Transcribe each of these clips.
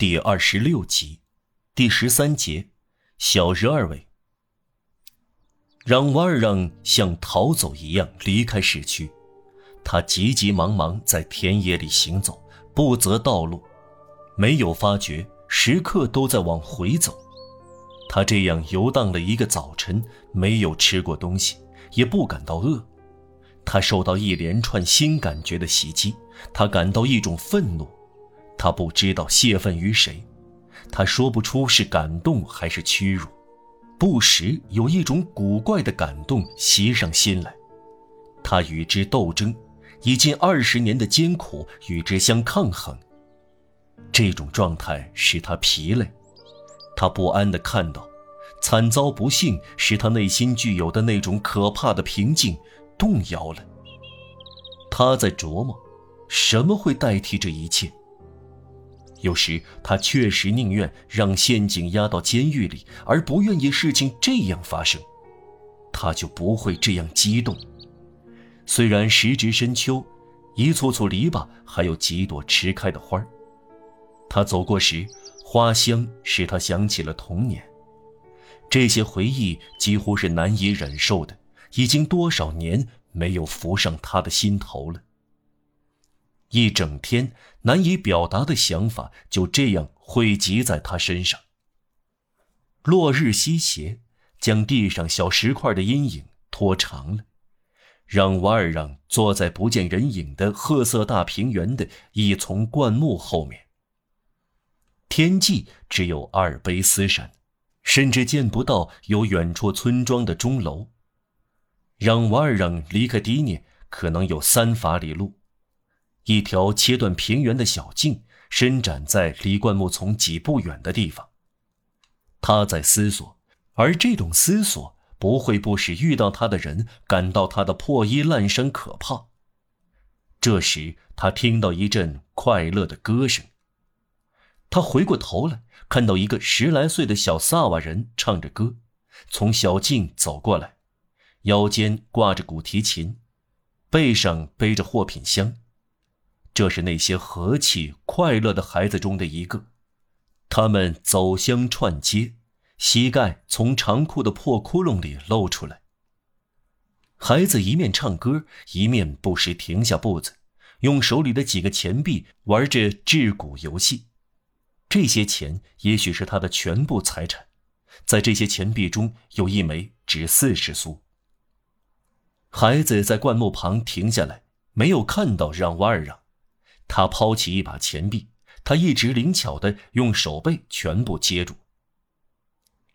第二十六集，第十三节，小十二位。让瓦尔让像逃走一样离开市区，他急急忙忙在田野里行走，不择道路，没有发觉时刻都在往回走。他这样游荡了一个早晨，没有吃过东西，也不感到饿。他受到一连串新感觉的袭击，他感到一种愤怒，他不知道泄愤于谁，他说不出是感动还是屈辱。不时有一种古怪的感动袭上心来，他与之斗争，以近二十年的艰苦与之相抗衡。这种状态使他疲累，他不安地看到，惨遭不幸使他内心具有的那种可怕的平静动摇了。他在琢磨，什么会代替这一切？有时他确实宁愿让陷阱压到监狱里，而不愿意事情这样发生，他就不会这样激动。虽然时值深秋，一簇簇篱笆还有几朵迟开的花儿，他走过时，花香使他想起了童年。这些回忆几乎是难以忍受的，已经多少年没有浮上他的心头了。一整天难以表达的想法就这样汇集在他身上。落日西斜，将地上小石块的阴影拖长了，让瓦尔让坐在不见人影的褐色大平原的一丛灌木后面。天际只有阿尔卑斯山，甚至见不到有远处村庄的钟楼。让瓦尔让离开迪涅可能有三法里路。一条切断平原的小径伸展在离灌木丛几步远的地方。他在思索，而这种思索不会不使遇到他的人感到他的破衣烂衫可怕。这时，他听到一阵快乐的歌声。他回过头来，看到一个十来岁的小萨瓦人唱着歌，从小径走过来，腰间挂着古提琴，背上背着货品箱。这是那些和气快乐的孩子中的一个，他们走乡串街，膝盖从长裤的破窟窿里露出来。孩子一面唱歌，一面不时停下步子，用手里的几个钱币玩着掷骨游戏。这些钱也许是他的全部财产，在这些钱币中有一枚值四十苏。孩子在灌木旁停下来，没有看到让瓦尔让。他抛起一把钱币，他一直灵巧地用手背全部接住。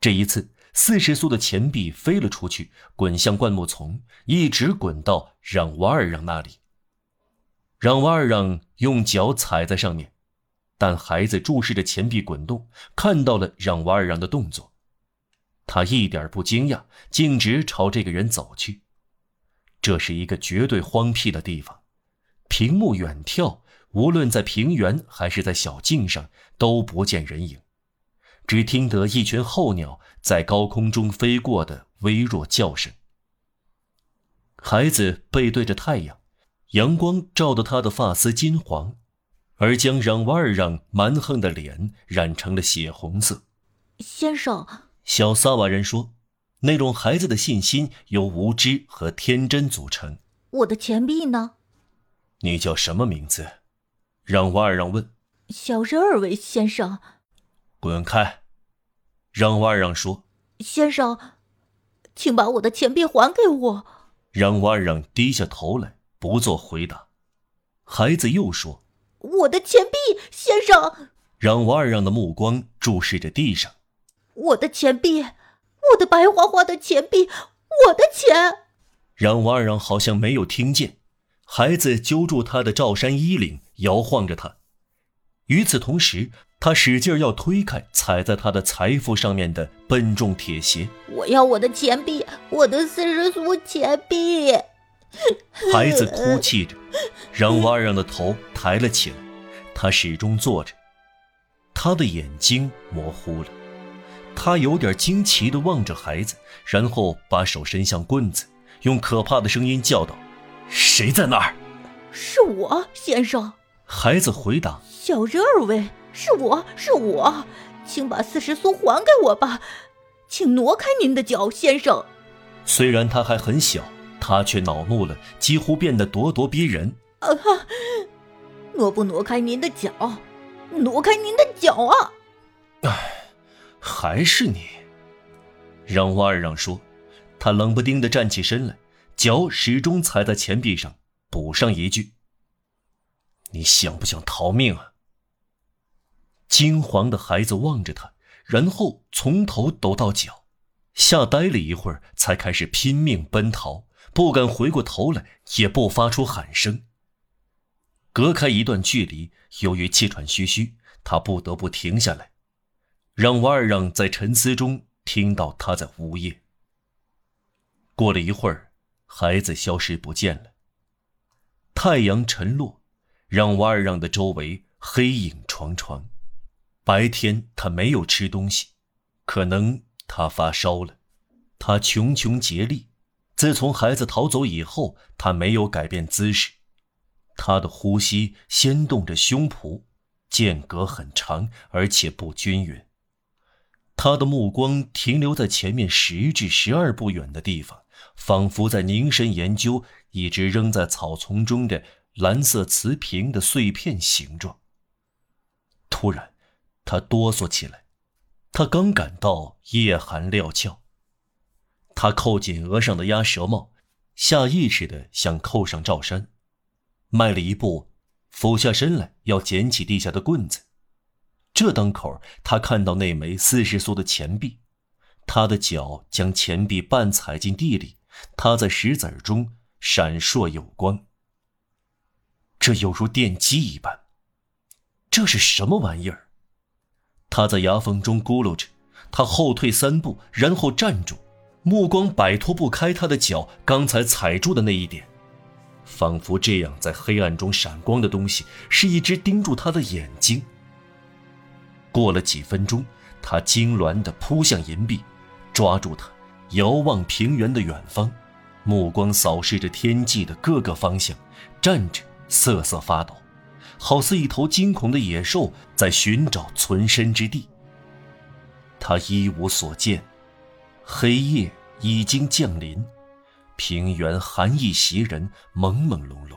这一次，四十苏的钱币飞了出去，滚向灌木丛，一直滚到让瓦尔让那里。让瓦尔让用脚踩在上面，但孩子注视着钱币滚动，看到了让瓦尔让的动作，他一点不惊讶，径直朝这个人走去。这是一个绝对荒僻的地方，屏幕远眺。无论在平原还是在小径上，都不见人影，只听得一群候鸟在高空中飞过的微弱叫声。孩子背对着太阳，阳光照得他的发丝金黄，而将让瓦尔让蛮横的脸染成了血红色。先生，小萨瓦人说：“那种孩子的信心由无知和天真组成。”我的钱币呢？你叫什么名字？让瓦尔让问：“小人二位先生，滚开！”让瓦尔让说：“先生，请把我的钱币还给我。”让瓦尔让低下头来，不做回答。孩子又说：“我的钱币，先生。”让瓦尔让的目光注视着地上：“我的钱币，我的白花花的钱币，我的钱。”让瓦尔让好像没有听见。孩子揪住他的罩衫衣领，摇晃着他。与此同时，他使劲要推开踩在他的财富上面的笨重铁鞋。我要我的钱币，我的四十苏钱币！孩子哭泣着，让瓦尔让的头抬了起来。他始终坐着，他的眼睛模糊了。他有点惊奇地望着孩子，然后把手伸向棍子，用可怕的声音叫道。谁在那儿？是我，先生。孩子回答。小人二位，是我是我，请把四十苏还给我吧，请挪开您的脚，先生。虽然他还很小，他却恼怒了，几乎变得咄咄逼人。啊哈！挪不挪开您的脚？挪开您的脚啊！唉，还是你。让瓦尔让说，他冷不丁的站起身来，脚始终踩在钱币上，补上一句：“你想不想逃命啊？”惊惶的孩子望着他，然后从头抖到脚，吓呆了一会儿，才开始拼命奔逃，不敢回过头来，也不发出喊声。隔开一段距离，由于气喘吁吁，他不得不停下来，让瓦尔让在沉思中。听到他在呜咽。过了一会儿，孩子消失不见了。太阳沉落，让瓦尔让的周围黑影幢幢。白天他没有吃东西，可能他发烧了。他穷穷竭力。自从孩子逃走以后，他没有改变姿势。他的呼吸掀动着胸脯，间隔很长，而且不均匀。他的目光停留在前面十至十二步远的地方，仿佛在凝神研究一只扔在草丛中的蓝色瓷瓶的碎片形状。突然，他哆嗦起来。他刚感到夜寒料峭。他扣紧额上的鸭舌帽，下意识地想扣上罩衫，迈了一步，俯下身来要捡起地下的棍子。这当口，他看到那枚四十苏的钱币，他的脚将钱币半踩进地里，它在石子中闪烁有光。这犹如电击一般。这是什么玩意儿？他在牙缝中咕噜着，他后退三步，然后站住，目光摆脱不开他的脚刚才踩住的那一点，仿佛这样在黑暗中闪光的东西是一只盯住他的眼睛。过了几分钟，他痉挛地扑向银币，抓住它，遥望平原的远方，目光扫视着天际的各个方向，站着瑟瑟发抖，好似一头惊恐的野兽在寻找存身之地。他一无所见，黑夜已经降临，平原寒意袭人，朦朦胧胧，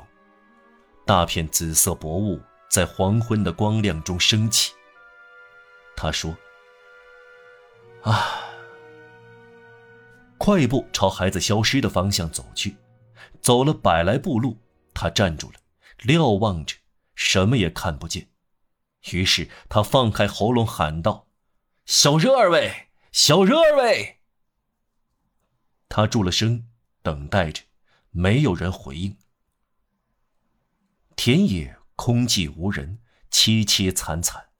大片紫色薄雾在黄昏的光亮中升起。他说：“啊！”快步朝孩子消失的方向走去，走了百来步路，他站住了，瞭望着，什么也看不见。于是他放开喉咙喊道：“小热二位，小热二位！”他住了声，等待着，没有人回应。田野空寂无人，凄凄惨惨。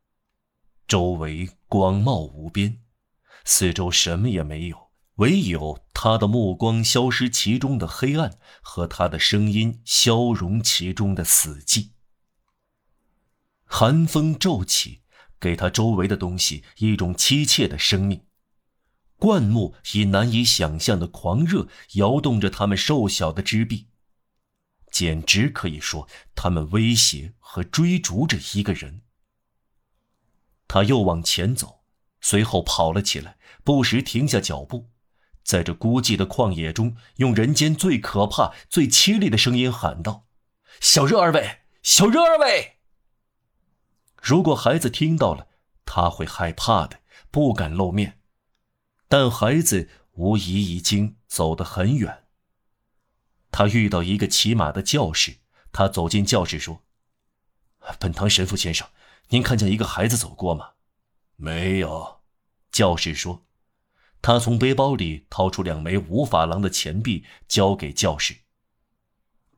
周围广袤无边，四周什么也没有，唯有他的目光消失其中的黑暗和他的声音消融其中的死寂。寒风骤起，给他周围的东西一种凄切的生命。灌木以难以想象的狂热摇动着他们瘦小的枝臂，简直可以说，他们威胁和追逐着一个人。他又往前走，随后跑了起来，不时停下脚步，在这孤寂的旷野中，用人间最可怕、最凄厉的声音喊道：“小热二位，小热二位！”如果孩子听到了，他会害怕的，不敢露面。但孩子无疑已经走得很远。他遇到一个骑马的教士，他走进教室说：“本堂神父先生。”您看见一个孩子走过吗？没有，教士说。他从背包里掏出两枚五法郎的钱币，交给教士。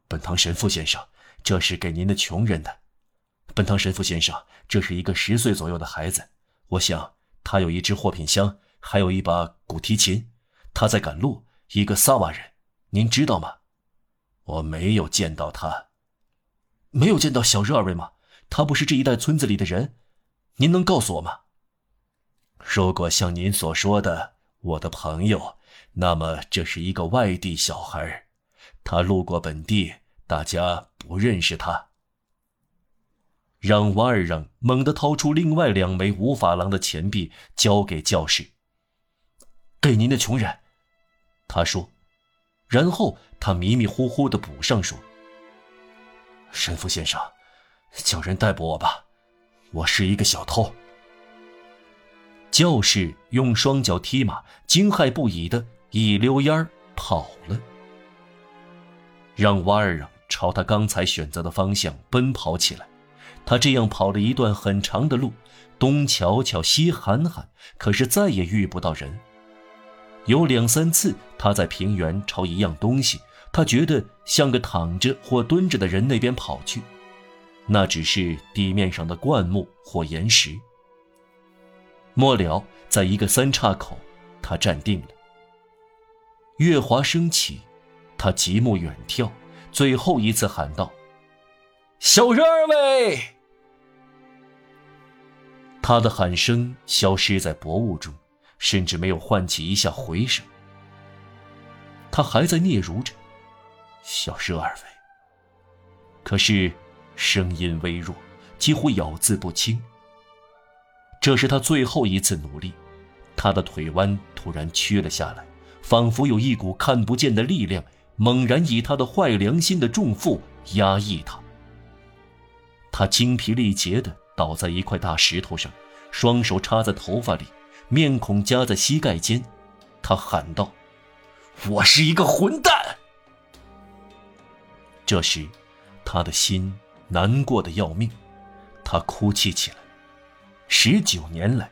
本堂神父先生，这是给您的穷人的。本堂神父先生，这是一个十岁左右的孩子，我想他有一只货品箱，还有一把古提琴。他在赶路，一个萨瓦人，您知道吗？我没有见到他。没有见到小热二位吗？他不是这一带村子里的人，您能告诉我吗？如果像您所说的，我的朋友，那么这是一个外地小孩，他路过本地，大家不认识他。让瓦尔让猛地掏出另外两枚五法郎的钱币，交给教士。给您的穷人，他说。然后他迷迷糊糊的补上说：“神父先生，叫人逮捕我吧，我是一个小偷。”教士用双脚踢马，惊骇不已的一溜烟儿跑了。让瓦尔让朝他刚才选择的方向奔跑起来。他这样跑了一段很长的路，东瞧瞧，西喊喊，可是再也遇不到人。有两三次，他在平原朝一样东西，他觉得像个躺着或蹲着的人那边跑去，那只是地面上的灌木或岩石。末了，在一个三岔口，他站定了。月华升起，他极目远眺，最后一次喊道：“小人二位！”他的喊声消失在薄雾中，甚至没有唤起一下回声。他还在嗫嚅着：“小人二位。”可是声音微弱，几乎咬字不清。这是他最后一次努力，他的腿弯突然屈了下来，仿佛有一股看不见的力量猛然以他的坏良心的重负压抑他。他精疲力竭地倒在一块大石头上，双手插在头发里，面孔夹在膝盖间，他喊道：“我是一个混蛋！”这时，他的心难过的要命，他哭泣起来。十九年来，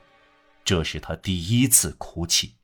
这是他第一次哭泣。